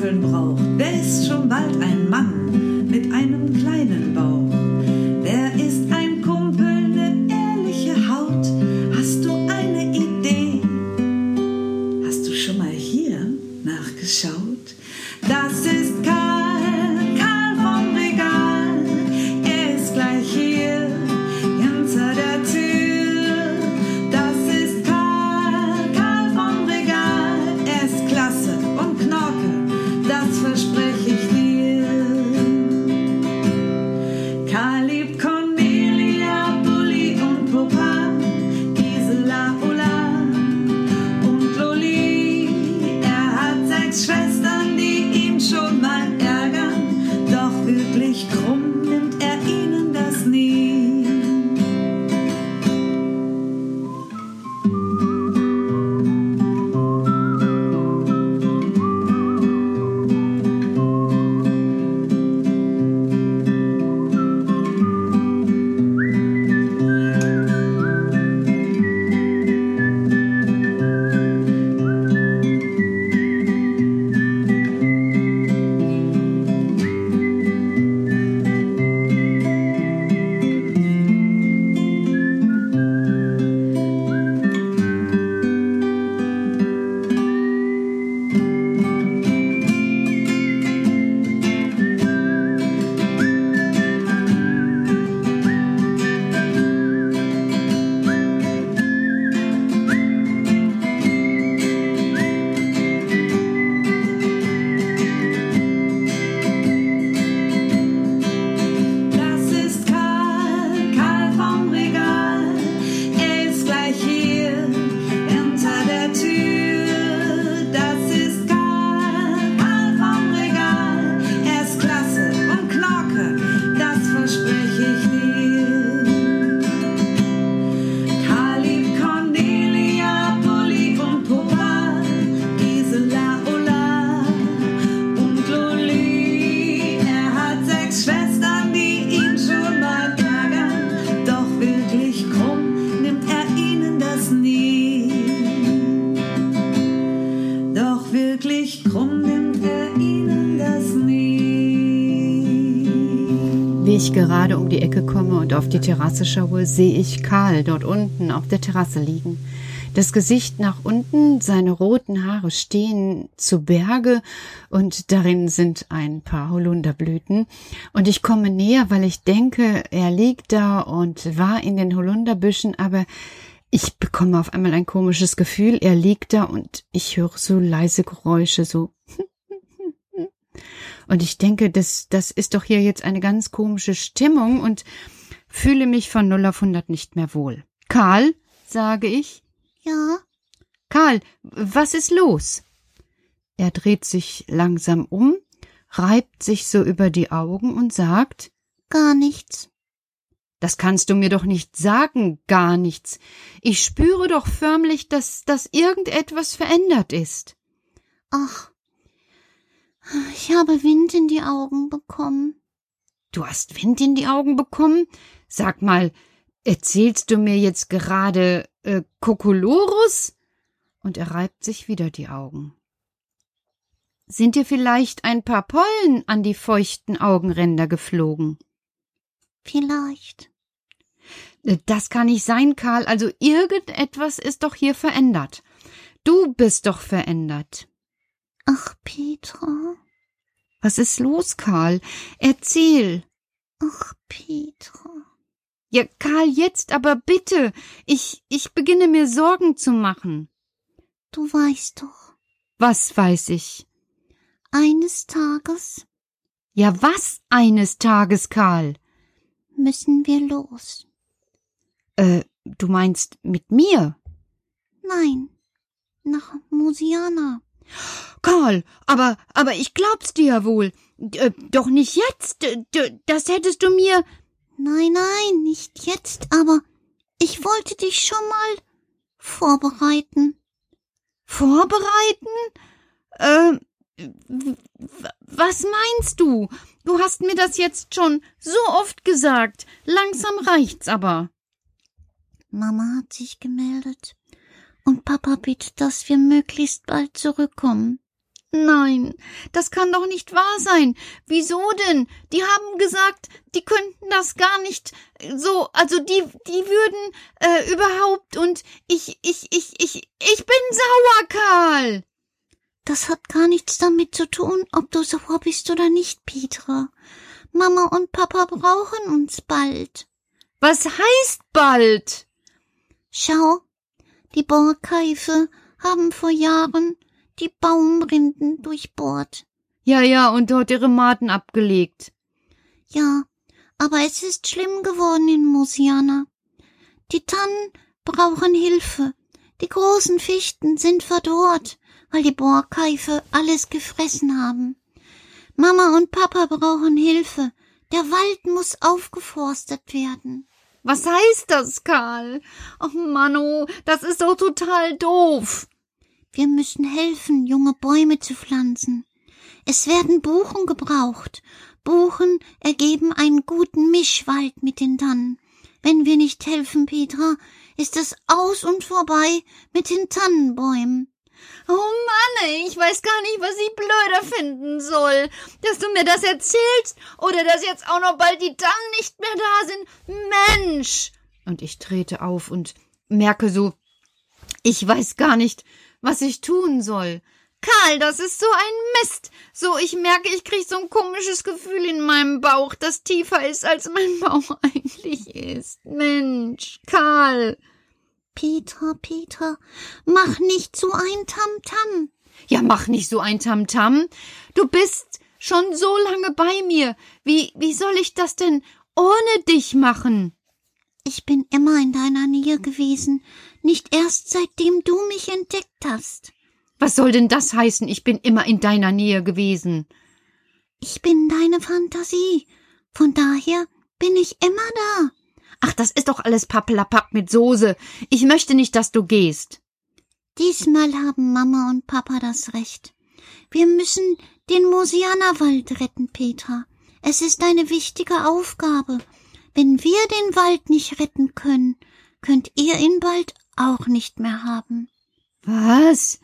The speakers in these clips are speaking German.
Muskeln braucht? Wer ist schon bald ein Mann ich gerade um die Ecke komme und auf die Terrasse schaue, sehe ich Karl dort unten auf der Terrasse liegen. Das Gesicht nach unten, seine roten Haare stehen zu Berge und darin sind ein paar Holunderblüten. Und ich komme näher, weil ich denke, er liegt da und war in den Holunderbüschen, aber ich bekomme auf einmal ein komisches Gefühl. Er liegt da und ich höre so leise Geräusche, so und ich denke, das, das ist doch hier jetzt eine ganz komische Stimmung und fühle mich von 0 auf 100 nicht mehr wohl. Karl, sage ich. Ja. Karl, was ist los? Er dreht sich langsam um reibt sich so über die Augen und sagt Gar nichts. Das kannst du mir doch nicht sagen, gar nichts. Ich spüre doch förmlich, dass, dass irgendetwas verändert ist. Ach, ich habe Wind in die Augen bekommen. Du hast Wind in die Augen bekommen? Sag mal, erzählst du mir jetzt gerade äh, Kokolorus? Und er reibt sich wieder die Augen. Sind dir vielleicht ein paar Pollen an die feuchten Augenränder geflogen? Vielleicht. Äh, das kann nicht sein, Karl. Also irgendetwas ist doch hier verändert. Du bist doch verändert. Ach, Petra. Was ist los, Karl? Erzähl. Ach, Petra. Ja, Karl, jetzt aber bitte. Ich, ich beginne mir Sorgen zu machen. Du weißt doch. Was weiß ich? Eines Tages. Ja, was eines Tages, Karl? Müssen wir los. Äh, du meinst mit mir? Nein. Nach Musiana. Karl, aber, aber ich glaub's dir ja wohl. Äh, doch nicht jetzt. D das hättest du mir. Nein, nein, nicht jetzt, aber ich wollte dich schon mal vorbereiten. Vorbereiten? Äh, was meinst du? Du hast mir das jetzt schon so oft gesagt. Langsam reicht's aber. Mama hat sich gemeldet. Und Papa bittet, dass wir möglichst bald zurückkommen. Nein, das kann doch nicht wahr sein. Wieso denn? Die haben gesagt, die könnten das gar nicht so, also die, die würden äh, überhaupt und ich, ich, ich, ich, ich bin sauer, Karl. Das hat gar nichts damit zu tun, ob du sauer bist oder nicht, Petra. Mama und Papa brauchen uns bald. Was heißt bald? Schau, die Borkeife haben vor Jahren die Baumrinden durchbohrt. Ja, ja, und dort ihre Maten abgelegt. Ja, aber es ist schlimm geworden in Musiana. Die Tannen brauchen Hilfe. Die großen Fichten sind verdorrt, weil die Borkeife alles gefressen haben. Mama und Papa brauchen Hilfe. Der Wald muss aufgeforstet werden. Was heißt das, Karl? Ach, Manu, das ist doch total doof. Wir müssen helfen, junge Bäume zu pflanzen. Es werden Buchen gebraucht. Buchen ergeben einen guten Mischwald mit den Tannen. Wenn wir nicht helfen, Petra, ist es aus und vorbei mit den Tannenbäumen. Oh Mann, ich weiß gar nicht, was ich blöder finden soll. Dass du mir das erzählst oder dass jetzt auch noch bald die Tannen nicht mehr da sind. Mensch! Und ich trete auf und merke so, ich weiß gar nicht, was ich tun soll. Karl, das ist so ein Mist. So, ich merke, ich krieg so ein komisches Gefühl in meinem Bauch, das tiefer ist, als mein Bauch eigentlich ist. Mensch, Karl. Peter, Peter, mach nicht so ein Tamtam. -Tam. Ja, mach nicht so ein Tamtam. -Tam. Du bist schon so lange bei mir. Wie, wie soll ich das denn ohne dich machen? Ich bin immer in deiner Nähe gewesen, nicht erst seitdem du mich entdeckt hast. Was soll denn das heißen, ich bin immer in deiner Nähe gewesen? Ich bin deine Fantasie. Von daher bin ich immer da. Ach, das ist doch alles Pappelapapp mit Soße. Ich möchte nicht, dass du gehst. Diesmal haben Mama und Papa das Recht. Wir müssen den Mosianerwald retten, Petra. Es ist eine wichtige Aufgabe. Wenn wir den Wald nicht retten können, könnt ihr ihn bald auch nicht mehr haben. Was?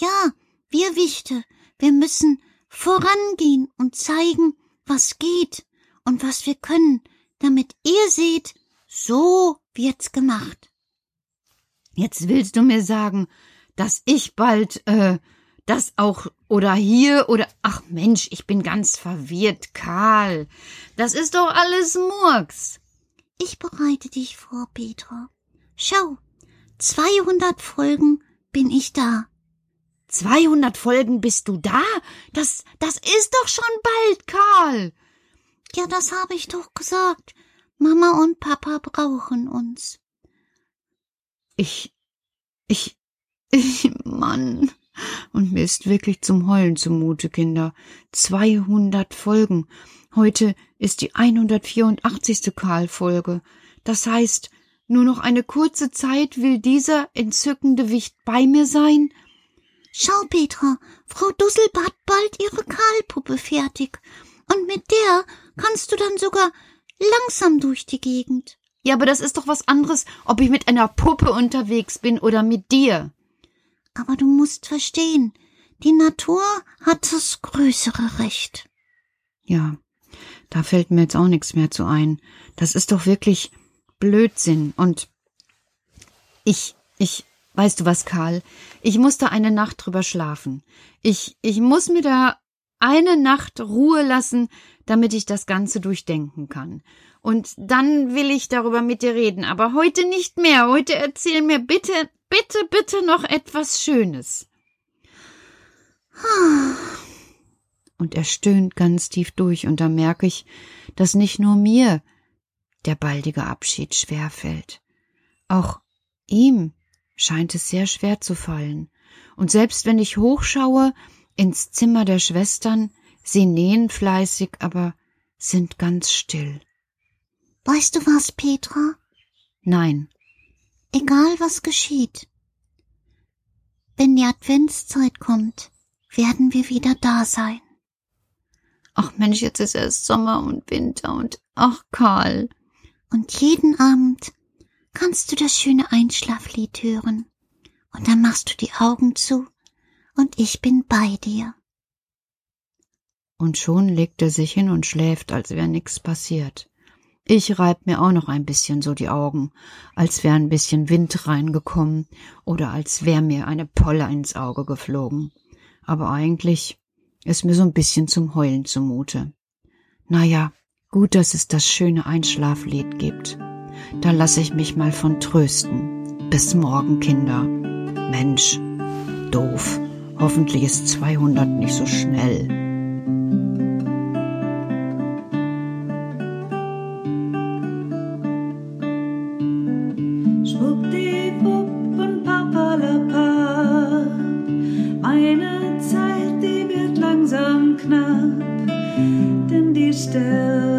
Ja, wir Wichte, wir müssen vorangehen und zeigen, was geht und was wir können, damit ihr seht, so wird's gemacht. Jetzt willst du mir sagen, dass ich bald, äh, das auch oder hier oder ach Mensch, ich bin ganz verwirrt, Karl. Das ist doch alles Murks. Ich bereite dich vor, Petra. Schau, 200 Folgen bin ich da. 200 Folgen bist du da? Das, das ist doch schon bald, Karl. Ja, das habe ich doch gesagt. Mama und Papa brauchen uns. Ich, ich, ich, Mann. Und mir ist wirklich zum Heulen zumute, Kinder. 200 Folgen. Heute ist die 184. Karl-Folge. Das heißt, nur noch eine kurze Zeit will dieser entzückende Wicht bei mir sein? Schau, Petra, Frau Dusselb hat bald ihre Karlpuppe fertig. Und mit der kannst du dann sogar langsam durch die Gegend. Ja, aber das ist doch was anderes, ob ich mit einer Puppe unterwegs bin oder mit dir. Aber du musst verstehen, die Natur hat das größere Recht. Ja, da fällt mir jetzt auch nichts mehr zu ein. Das ist doch wirklich Blödsinn. Und ich, ich, weißt du was, Karl? Ich muss da eine Nacht drüber schlafen. Ich, ich muss mir da eine Nacht Ruhe lassen, damit ich das Ganze durchdenken kann. Und dann will ich darüber mit dir reden, aber heute nicht mehr. Heute erzähl mir bitte, bitte, bitte noch etwas Schönes. Und er stöhnt ganz tief durch, und da merke ich, dass nicht nur mir der baldige Abschied schwer fällt. Auch ihm scheint es sehr schwer zu fallen. Und selbst wenn ich hochschaue ins Zimmer der Schwestern, sie nähen fleißig, aber sind ganz still. Weißt du was, Petra? Nein. Egal was geschieht. Wenn die Adventszeit kommt, werden wir wieder da sein. Ach Mensch, jetzt ist erst Sommer und Winter und ach Karl. Und jeden Abend kannst du das schöne Einschlaflied hören. Und dann machst du die Augen zu und ich bin bei dir. Und schon legt er sich hin und schläft, als wäre nix passiert. Ich reib mir auch noch ein bisschen so die Augen, als wär ein bisschen Wind reingekommen oder als wär mir eine Polle ins Auge geflogen. Aber eigentlich ist mir so ein bisschen zum Heulen zumute. Na ja, gut, dass es das schöne Einschlaflied gibt. Da lasse ich mich mal von trösten. Bis morgen, Kinder. Mensch, doof. Hoffentlich ist 200 nicht so schnell. Knapp, denn die Sterne